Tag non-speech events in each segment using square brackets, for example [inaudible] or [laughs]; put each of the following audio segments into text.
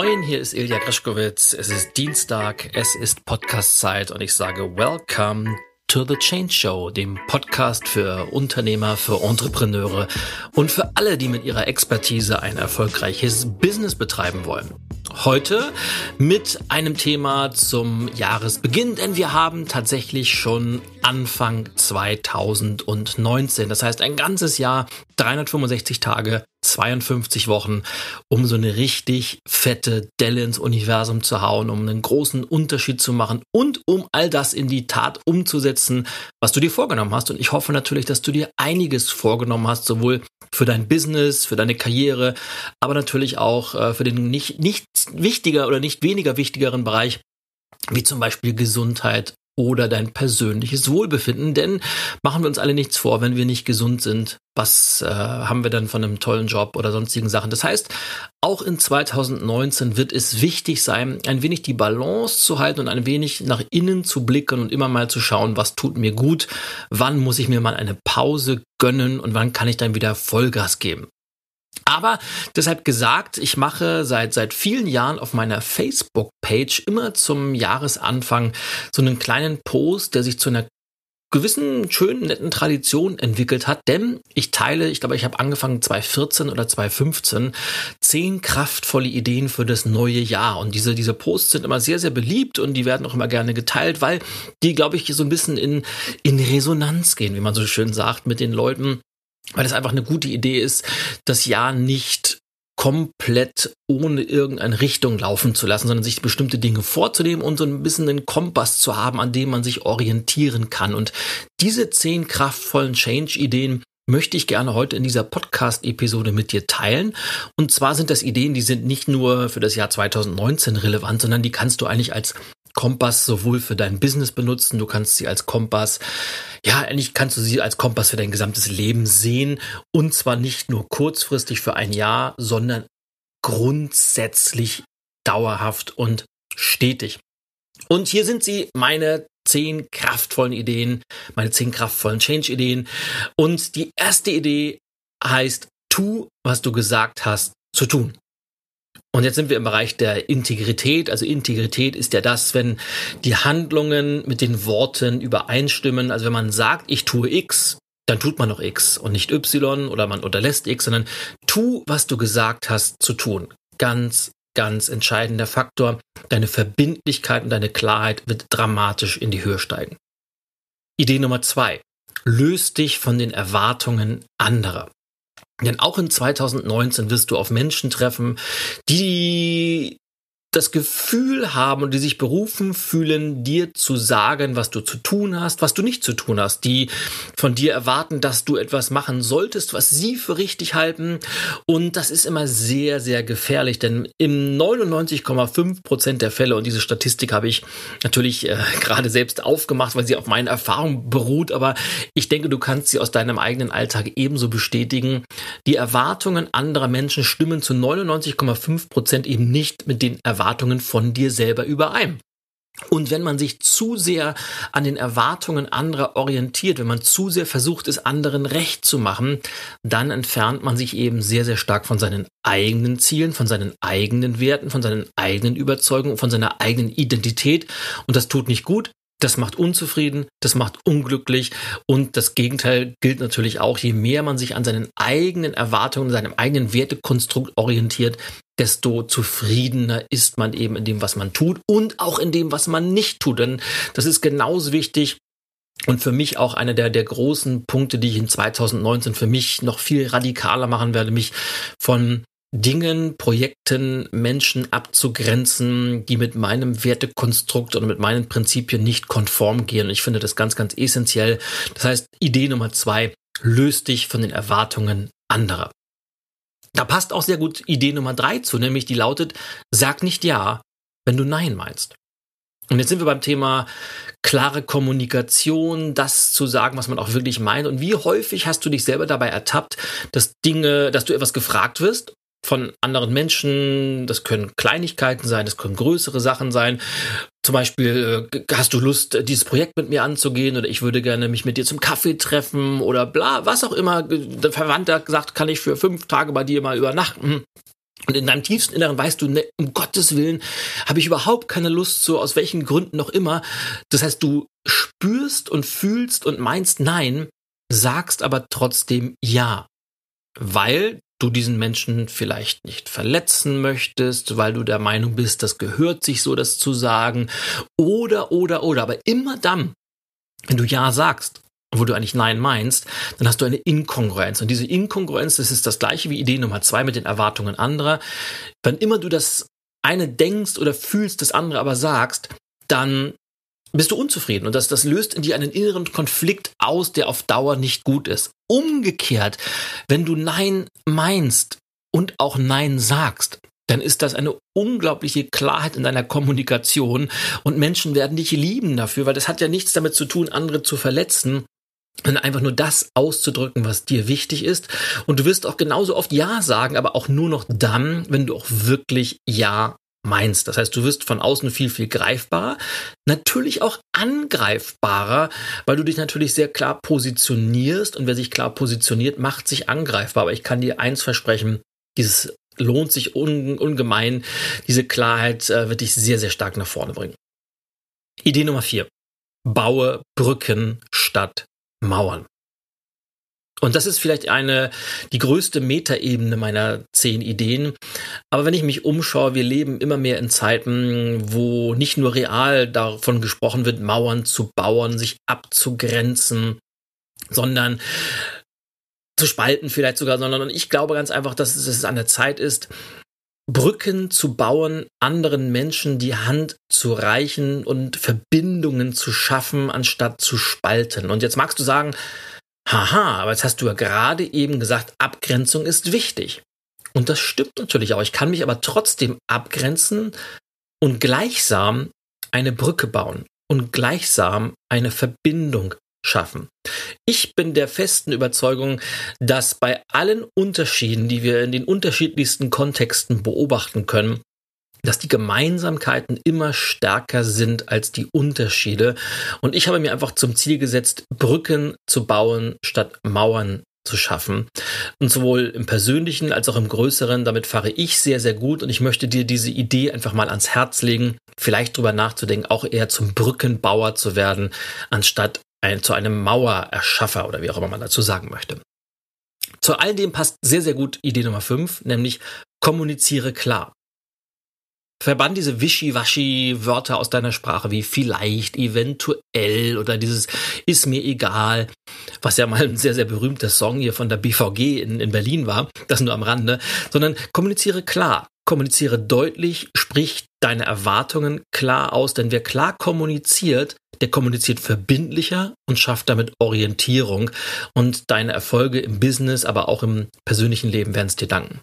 Moin, hier ist Ilja Greschkowitz. Es ist Dienstag, es ist Podcastzeit und ich sage Welcome to the Change Show, dem Podcast für Unternehmer, für Entrepreneure und für alle, die mit ihrer Expertise ein erfolgreiches Business betreiben wollen. Heute mit einem Thema zum Jahresbeginn, denn wir haben tatsächlich schon Anfang 2019. Das heißt ein ganzes Jahr, 365 Tage 52 Wochen, um so eine richtig fette Delle ins Universum zu hauen, um einen großen Unterschied zu machen und um all das in die Tat umzusetzen, was du dir vorgenommen hast. Und ich hoffe natürlich, dass du dir einiges vorgenommen hast, sowohl für dein Business, für deine Karriere, aber natürlich auch äh, für den nicht, nicht wichtiger oder nicht weniger wichtigeren Bereich, wie zum Beispiel Gesundheit oder dein persönliches Wohlbefinden. Denn machen wir uns alle nichts vor, wenn wir nicht gesund sind, was äh, haben wir dann von einem tollen Job oder sonstigen Sachen. Das heißt, auch in 2019 wird es wichtig sein, ein wenig die Balance zu halten und ein wenig nach innen zu blicken und immer mal zu schauen, was tut mir gut, wann muss ich mir mal eine Pause gönnen und wann kann ich dann wieder Vollgas geben. Aber deshalb gesagt, ich mache seit, seit vielen Jahren auf meiner Facebook-Page immer zum Jahresanfang so einen kleinen Post, der sich zu einer gewissen schönen, netten Tradition entwickelt hat, denn ich teile, ich glaube, ich habe angefangen 2014 oder 2015, zehn kraftvolle Ideen für das neue Jahr. Und diese, diese Posts sind immer sehr, sehr beliebt und die werden auch immer gerne geteilt, weil die, glaube ich, so ein bisschen in, in Resonanz gehen, wie man so schön sagt, mit den Leuten, weil es einfach eine gute Idee ist, das Jahr nicht komplett ohne irgendeine Richtung laufen zu lassen, sondern sich bestimmte Dinge vorzunehmen und so ein bisschen einen Kompass zu haben, an dem man sich orientieren kann. Und diese zehn kraftvollen Change-Ideen möchte ich gerne heute in dieser Podcast-Episode mit dir teilen. Und zwar sind das Ideen, die sind nicht nur für das Jahr 2019 relevant, sondern die kannst du eigentlich als Kompass sowohl für dein Business benutzen, du kannst sie als Kompass, ja, eigentlich kannst du sie als Kompass für dein gesamtes Leben sehen und zwar nicht nur kurzfristig für ein Jahr, sondern grundsätzlich dauerhaft und stetig. Und hier sind sie, meine zehn kraftvollen Ideen, meine zehn kraftvollen Change-Ideen. Und die erste Idee heißt, tu, was du gesagt hast zu tun. Und jetzt sind wir im Bereich der Integrität. Also Integrität ist ja das, wenn die Handlungen mit den Worten übereinstimmen. Also wenn man sagt, ich tue X, dann tut man noch X und nicht Y oder man unterlässt X, sondern tu, was du gesagt hast zu tun. Ganz, ganz entscheidender Faktor. Deine Verbindlichkeit und deine Klarheit wird dramatisch in die Höhe steigen. Idee Nummer zwei. Löst dich von den Erwartungen anderer. Denn auch in 2019 wirst du auf Menschen treffen, die das Gefühl haben und die sich berufen fühlen, dir zu sagen, was du zu tun hast, was du nicht zu tun hast, die von dir erwarten, dass du etwas machen solltest, was sie für richtig halten. Und das ist immer sehr, sehr gefährlich, denn im 99,5 Prozent der Fälle, und diese Statistik habe ich natürlich äh, [laughs] gerade selbst aufgemacht, weil sie auf meinen Erfahrungen beruht, aber ich denke, du kannst sie aus deinem eigenen Alltag ebenso bestätigen. Die Erwartungen anderer Menschen stimmen zu 99,5 Prozent eben nicht mit den Erwartungen Erwartungen von dir selber überein. Und wenn man sich zu sehr an den Erwartungen anderer orientiert, wenn man zu sehr versucht, es anderen recht zu machen, dann entfernt man sich eben sehr, sehr stark von seinen eigenen Zielen, von seinen eigenen Werten, von seinen eigenen Überzeugungen, von seiner eigenen Identität. Und das tut nicht gut. Das macht unzufrieden, das macht unglücklich und das Gegenteil gilt natürlich auch. Je mehr man sich an seinen eigenen Erwartungen, seinem eigenen Wertekonstrukt orientiert, desto zufriedener ist man eben in dem, was man tut und auch in dem, was man nicht tut. Denn das ist genauso wichtig, und für mich auch einer der, der großen Punkte, die ich in 2019 für mich noch viel radikaler machen werde, mich von Dingen, Projekten, Menschen abzugrenzen, die mit meinem Wertekonstrukt und mit meinen Prinzipien nicht konform gehen. Und ich finde das ganz, ganz essentiell. Das heißt, Idee Nummer zwei, löst dich von den Erwartungen anderer. Da passt auch sehr gut Idee Nummer drei zu, nämlich die lautet, sag nicht Ja, wenn du Nein meinst. Und jetzt sind wir beim Thema klare Kommunikation, das zu sagen, was man auch wirklich meint. Und wie häufig hast du dich selber dabei ertappt, dass Dinge, dass du etwas gefragt wirst von anderen Menschen. Das können Kleinigkeiten sein, das können größere Sachen sein. Zum Beispiel, äh, hast du Lust, dieses Projekt mit mir anzugehen oder ich würde gerne mich mit dir zum Kaffee treffen oder bla, was auch immer. Der Verwandter sagt, kann ich für fünf Tage bei dir mal übernachten. Und in deinem tiefsten Inneren weißt du, ne, um Gottes Willen habe ich überhaupt keine Lust, so aus welchen Gründen noch immer. Das heißt, du spürst und fühlst und meinst Nein, sagst aber trotzdem Ja. Weil du diesen Menschen vielleicht nicht verletzen möchtest, weil du der Meinung bist, das gehört sich so, das zu sagen. Oder, oder, oder. Aber immer dann, wenn du Ja sagst, wo du eigentlich Nein meinst, dann hast du eine Inkongruenz. Und diese Inkongruenz, das ist das gleiche wie Idee Nummer zwei mit den Erwartungen anderer. Wenn immer du das eine denkst oder fühlst, das andere aber sagst, dann bist du unzufrieden und das, das löst in dir einen inneren Konflikt aus, der auf Dauer nicht gut ist. Umgekehrt, wenn du Nein meinst und auch Nein sagst, dann ist das eine unglaubliche Klarheit in deiner Kommunikation und Menschen werden dich lieben dafür, weil das hat ja nichts damit zu tun, andere zu verletzen, sondern einfach nur das auszudrücken, was dir wichtig ist. Und du wirst auch genauso oft Ja sagen, aber auch nur noch dann, wenn du auch wirklich Ja meinst. Das heißt, du wirst von außen viel, viel greifbarer, natürlich auch angreifbarer, weil du dich natürlich sehr klar positionierst und wer sich klar positioniert, macht sich angreifbar. Aber ich kann dir eins versprechen, dieses lohnt sich un ungemein. Diese Klarheit äh, wird dich sehr, sehr stark nach vorne bringen. Idee Nummer vier. Baue Brücken statt Mauern. Und das ist vielleicht eine, die größte Metaebene meiner zehn Ideen. Aber wenn ich mich umschaue, wir leben immer mehr in Zeiten, wo nicht nur real davon gesprochen wird, Mauern zu bauen, sich abzugrenzen, sondern zu spalten vielleicht sogar, sondern ich glaube ganz einfach, dass es an der Zeit ist, Brücken zu bauen, anderen Menschen die Hand zu reichen und Verbindungen zu schaffen, anstatt zu spalten. Und jetzt magst du sagen, haha, aber jetzt hast du ja gerade eben gesagt, Abgrenzung ist wichtig. Und das stimmt natürlich auch. Ich kann mich aber trotzdem abgrenzen und gleichsam eine Brücke bauen und gleichsam eine Verbindung schaffen. Ich bin der festen Überzeugung, dass bei allen Unterschieden, die wir in den unterschiedlichsten Kontexten beobachten können, dass die Gemeinsamkeiten immer stärker sind als die Unterschiede. Und ich habe mir einfach zum Ziel gesetzt, Brücken zu bauen statt Mauern zu schaffen. Und sowohl im persönlichen als auch im größeren, damit fahre ich sehr, sehr gut. Und ich möchte dir diese Idee einfach mal ans Herz legen, vielleicht drüber nachzudenken, auch eher zum Brückenbauer zu werden, anstatt ein, zu einem Mauererschaffer oder wie auch immer man dazu sagen möchte. Zu all dem passt sehr, sehr gut Idee Nummer 5, nämlich kommuniziere klar. Verbann diese Wischi-Waschi-Wörter aus deiner Sprache wie vielleicht, eventuell oder dieses ist mir egal, was ja mal ein sehr, sehr berühmter Song hier von der BVG in, in Berlin war, das nur am Rande, sondern kommuniziere klar, kommuniziere deutlich, sprich deine Erwartungen klar aus, denn wer klar kommuniziert, der kommuniziert verbindlicher und schafft damit Orientierung und deine Erfolge im Business, aber auch im persönlichen Leben werden es dir danken.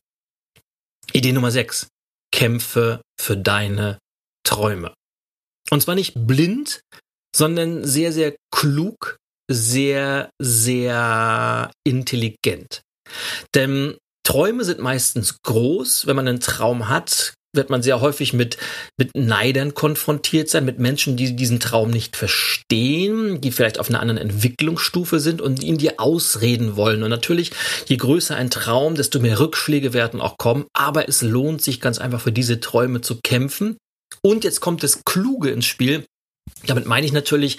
Idee Nummer 6 kämpfe für deine Träume. Und zwar nicht blind, sondern sehr, sehr klug, sehr, sehr intelligent. Denn Träume sind meistens groß. Wenn man einen Traum hat, wird man sehr häufig mit, mit Neidern konfrontiert sein, mit Menschen, die diesen Traum nicht verstehen, die vielleicht auf einer anderen Entwicklungsstufe sind und ihn dir ausreden wollen. Und natürlich, je größer ein Traum, desto mehr Rückschläge werden auch kommen. Aber es lohnt sich ganz einfach für diese Träume zu kämpfen. Und jetzt kommt das Kluge ins Spiel. Damit meine ich natürlich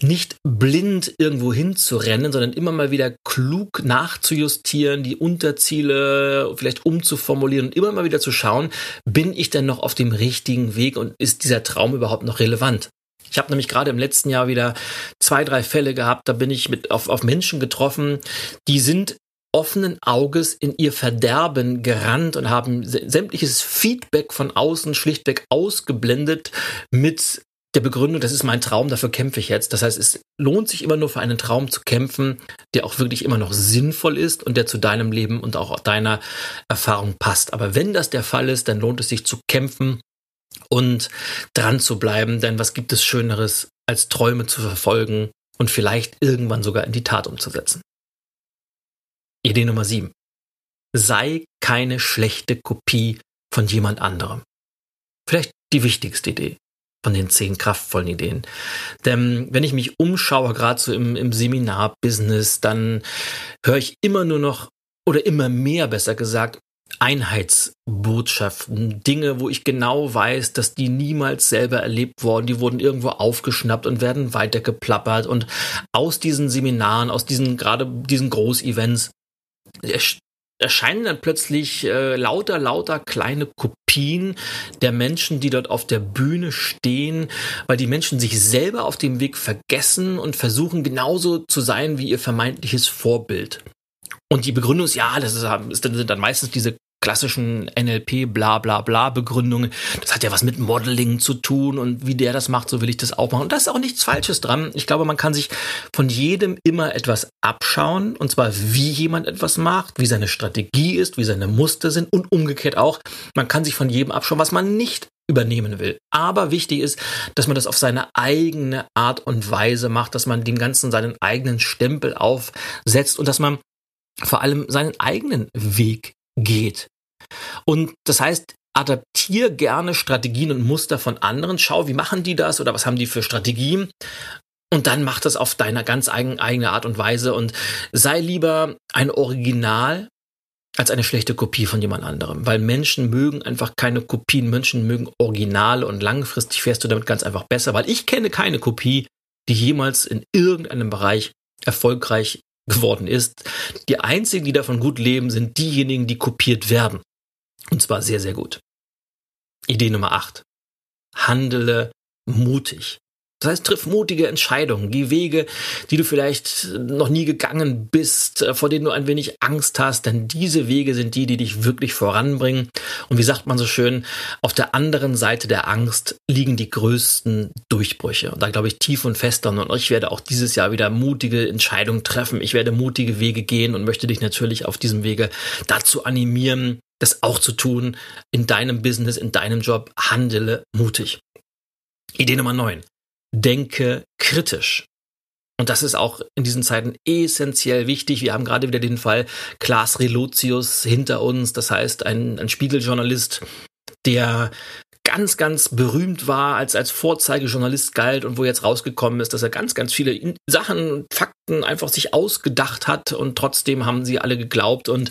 nicht blind irgendwo hinzurennen, sondern immer mal wieder klug nachzujustieren, die Unterziele vielleicht umzuformulieren und immer mal wieder zu schauen, bin ich denn noch auf dem richtigen Weg und ist dieser Traum überhaupt noch relevant? Ich habe nämlich gerade im letzten Jahr wieder zwei, drei Fälle gehabt, da bin ich mit auf, auf Menschen getroffen, die sind offenen Auges in ihr Verderben gerannt und haben sämtliches Feedback von außen schlichtweg ausgeblendet mit der Begründung, das ist mein Traum, dafür kämpfe ich jetzt. Das heißt, es lohnt sich immer nur für einen Traum zu kämpfen, der auch wirklich immer noch sinnvoll ist und der zu deinem Leben und auch deiner Erfahrung passt. Aber wenn das der Fall ist, dann lohnt es sich zu kämpfen und dran zu bleiben, denn was gibt es Schöneres, als Träume zu verfolgen und vielleicht irgendwann sogar in die Tat umzusetzen? Idee Nummer 7. Sei keine schlechte Kopie von jemand anderem. Vielleicht die wichtigste Idee von den zehn kraftvollen Ideen. Denn wenn ich mich umschaue, gerade so im, im Seminarbusiness, dann höre ich immer nur noch oder immer mehr, besser gesagt, Einheitsbotschaften, Dinge, wo ich genau weiß, dass die niemals selber erlebt worden, die wurden irgendwo aufgeschnappt und werden weitergeplappert und aus diesen Seminaren, aus diesen gerade diesen Großevents erscheinen dann plötzlich äh, lauter, lauter kleine Kopien der Menschen, die dort auf der Bühne stehen, weil die Menschen sich selber auf dem Weg vergessen und versuchen genauso zu sein wie ihr vermeintliches Vorbild. Und die Begründung ist, ja, das ist, ist, sind dann meistens diese klassischen NLP bla bla bla Begründungen. Das hat ja was mit Modeling zu tun und wie der das macht, so will ich das auch machen. Und da ist auch nichts Falsches dran. Ich glaube, man kann sich von jedem immer etwas abschauen und zwar wie jemand etwas macht, wie seine Strategie ist, wie seine Muster sind und umgekehrt auch. Man kann sich von jedem abschauen, was man nicht übernehmen will. Aber wichtig ist, dass man das auf seine eigene Art und Weise macht, dass man dem Ganzen seinen eigenen Stempel aufsetzt und dass man vor allem seinen eigenen Weg geht. Und das heißt, adaptier gerne Strategien und Muster von anderen. Schau, wie machen die das oder was haben die für Strategien? Und dann mach das auf deiner ganz eigen, eigene Art und Weise und sei lieber ein Original als eine schlechte Kopie von jemand anderem. Weil Menschen mögen einfach keine Kopien, Menschen mögen Originale und langfristig fährst du damit ganz einfach besser, weil ich kenne keine Kopie, die jemals in irgendeinem Bereich erfolgreich geworden ist. Die einzigen, die davon gut leben, sind diejenigen, die kopiert werden. Und zwar sehr, sehr gut. Idee Nummer 8. Handele mutig. Das heißt, triff mutige Entscheidungen, geh Wege, die du vielleicht noch nie gegangen bist, äh, vor denen du ein wenig Angst hast, denn diese Wege sind die, die dich wirklich voranbringen. Und wie sagt man so schön, auf der anderen Seite der Angst liegen die größten Durchbrüche. Und da glaube ich tief und fest dran. Und ich werde auch dieses Jahr wieder mutige Entscheidungen treffen. Ich werde mutige Wege gehen und möchte dich natürlich auf diesem Wege dazu animieren, das auch zu tun in deinem Business, in deinem Job. Handele mutig. Idee Nummer 9 denke kritisch. Und das ist auch in diesen Zeiten essentiell wichtig. Wir haben gerade wieder den Fall Klaas Relotius hinter uns. Das heißt, ein, ein Spiegeljournalist, der ganz, ganz berühmt war, als, als Vorzeigejournalist galt und wo jetzt rausgekommen ist, dass er ganz, ganz viele Sachen, Fakten einfach sich ausgedacht hat und trotzdem haben sie alle geglaubt und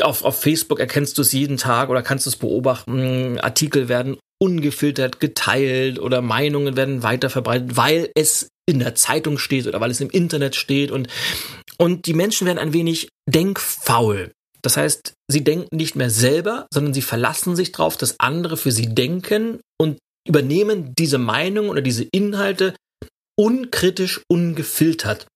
auf, auf Facebook erkennst du es jeden Tag oder kannst du es beobachten. Artikel werden ungefiltert geteilt oder Meinungen werden weiterverbreitet, weil es in der Zeitung steht oder weil es im Internet steht und, und die Menschen werden ein wenig denkfaul. Das heißt, sie denken nicht mehr selber, sondern sie verlassen sich darauf, dass andere für sie denken und übernehmen diese Meinung oder diese Inhalte unkritisch, ungefiltert.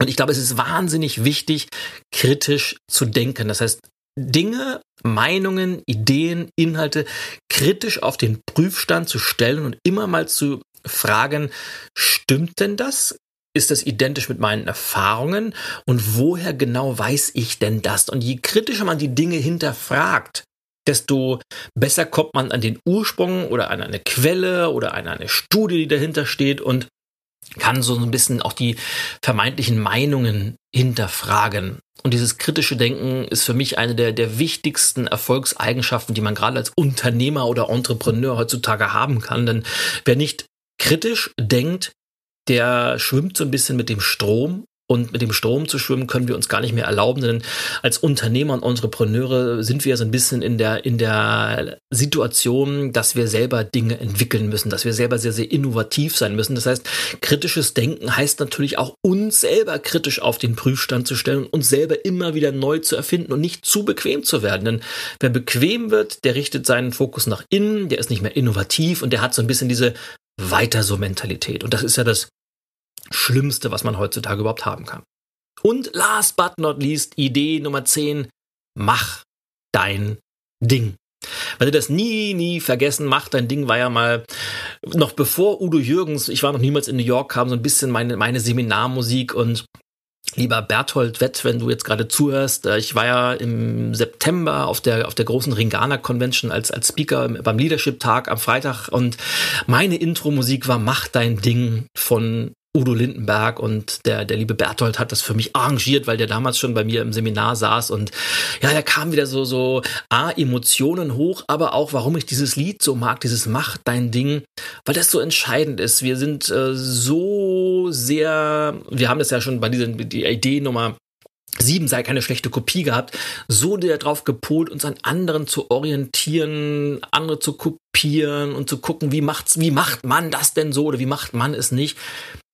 Und ich glaube, es ist wahnsinnig wichtig, kritisch zu denken. Das heißt, Dinge, Meinungen, Ideen, Inhalte kritisch auf den Prüfstand zu stellen und immer mal zu fragen, stimmt denn das? Ist das identisch mit meinen Erfahrungen? Und woher genau weiß ich denn das? Und je kritischer man die Dinge hinterfragt, desto besser kommt man an den Ursprung oder an eine Quelle oder an eine Studie, die dahinter steht und kann so ein bisschen auch die vermeintlichen Meinungen hinterfragen. Und dieses kritische Denken ist für mich eine der, der wichtigsten Erfolgseigenschaften, die man gerade als Unternehmer oder Entrepreneur heutzutage haben kann. Denn wer nicht kritisch denkt, der schwimmt so ein bisschen mit dem Strom und mit dem Strom zu schwimmen können wir uns gar nicht mehr erlauben, denn als Unternehmer und Entrepreneure sind wir so ein bisschen in der, in der Situation, dass wir selber Dinge entwickeln müssen, dass wir selber sehr, sehr innovativ sein müssen. Das heißt, kritisches Denken heißt natürlich auch uns selber kritisch auf den Prüfstand zu stellen und uns selber immer wieder neu zu erfinden und nicht zu bequem zu werden. Denn wer bequem wird, der richtet seinen Fokus nach innen, der ist nicht mehr innovativ und der hat so ein bisschen diese weiter so Mentalität. Und das ist ja das Schlimmste, was man heutzutage überhaupt haben kann. Und last but not least, Idee Nummer 10, mach dein Ding. Weil du das nie, nie vergessen, mach dein Ding war ja mal, noch bevor Udo Jürgens, ich war noch niemals in New York, kam so ein bisschen meine, meine Seminarmusik und Lieber Berthold Wett, wenn du jetzt gerade zuhörst, äh, ich war ja im September auf der, auf der großen Ringana Convention als, als Speaker beim Leadership Tag am Freitag und meine Intro-Musik war Mach dein Ding von Udo Lindenberg und der, der liebe Berthold hat das für mich arrangiert, weil der damals schon bei mir im Seminar saß und ja, da kam wieder so, so, A, Emotionen hoch, aber auch, warum ich dieses Lied so mag, dieses Mach dein Ding, weil das so entscheidend ist. Wir sind äh, so sehr, wir haben das ja schon bei dieser die Idee Nummer Sieben sei keine schlechte Kopie gehabt, so der drauf gepolt, uns an anderen zu orientieren, andere zu kopieren und zu gucken, wie macht's, wie macht man das denn so oder wie macht man es nicht,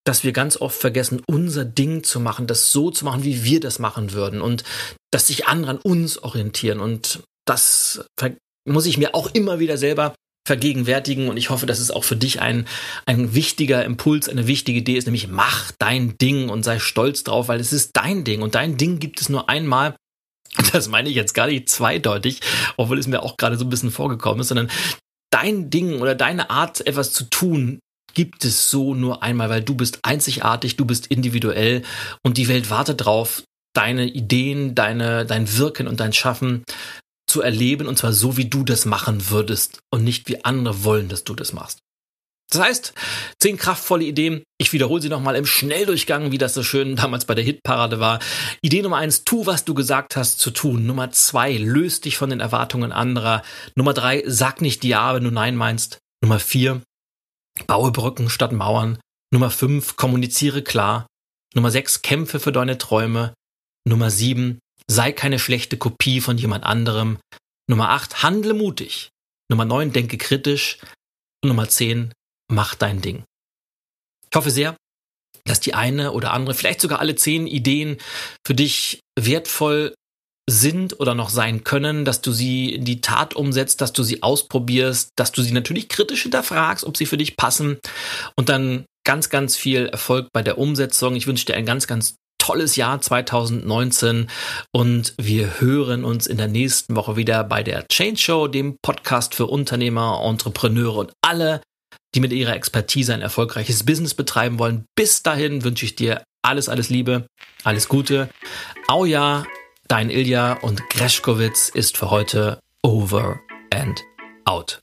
dass wir ganz oft vergessen, unser Ding zu machen, das so zu machen, wie wir das machen würden und dass sich andere an uns orientieren. Und das muss ich mir auch immer wieder selber vergegenwärtigen. Und ich hoffe, dass es auch für dich ein, ein wichtiger Impuls, eine wichtige Idee ist, nämlich mach dein Ding und sei stolz drauf, weil es ist dein Ding. Und dein Ding gibt es nur einmal. Das meine ich jetzt gar nicht zweideutig, obwohl es mir auch gerade so ein bisschen vorgekommen ist, sondern dein Ding oder deine Art, etwas zu tun, gibt es so nur einmal, weil du bist einzigartig, du bist individuell und die Welt wartet drauf, deine Ideen, deine, dein Wirken und dein Schaffen zu erleben und zwar so, wie du das machen würdest und nicht wie andere wollen, dass du das machst. Das heißt, zehn kraftvolle Ideen. Ich wiederhole sie nochmal im Schnelldurchgang, wie das so schön damals bei der Hitparade war. Idee Nummer eins, tu, was du gesagt hast zu tun. Nummer zwei, löst dich von den Erwartungen anderer. Nummer drei, sag nicht ja, wenn du nein meinst. Nummer vier, baue Brücken statt Mauern. Nummer fünf, kommuniziere klar. Nummer sechs, kämpfe für deine Träume. Nummer sieben, sei keine schlechte Kopie von jemand anderem. Nummer 8, handle mutig. Nummer 9, denke kritisch. Und Nummer 10, mach dein Ding. Ich hoffe sehr, dass die eine oder andere, vielleicht sogar alle zehn Ideen für dich wertvoll sind oder noch sein können, dass du sie in die Tat umsetzt, dass du sie ausprobierst, dass du sie natürlich kritisch hinterfragst, ob sie für dich passen und dann ganz, ganz viel Erfolg bei der Umsetzung. Ich wünsche dir ein ganz, ganz tolles Jahr 2019 und wir hören uns in der nächsten Woche wieder bei der Change Show, dem Podcast für Unternehmer, Entrepreneure und alle, die mit ihrer Expertise ein erfolgreiches Business betreiben wollen. Bis dahin wünsche ich dir alles, alles Liebe, alles Gute. Auja, dein Ilja und Greschkowitz ist für heute over and out.